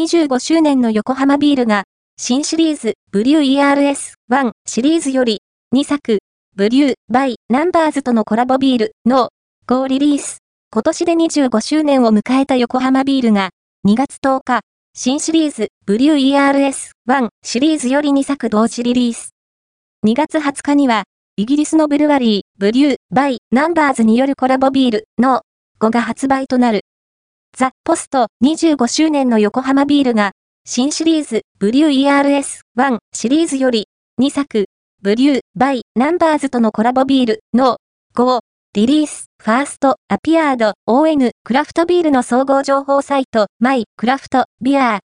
25周年の横浜ビールが、新シリーズ、ブリュー ERS1 シリーズより、2作、 Brew by Numbers とのコラボビールの5リリース。今年で25周年を迎えた横浜ビールが、2月10日、新シリーズ、ブリュー ERS1 シリーズより2作同時リリース。2月20日には、イギリスのブルワリー、 Brew by Numbers によるコラボビールの5が発売となる。 The post 25周年の横浜ビールが、新シリーズ、ブリュー ERS1 シリーズより、2作、 Brew by Numbers とのコラボビールの5、リリース、 first appeared on、クラフトビールの総合情報サイト、 My Craft、ビアー。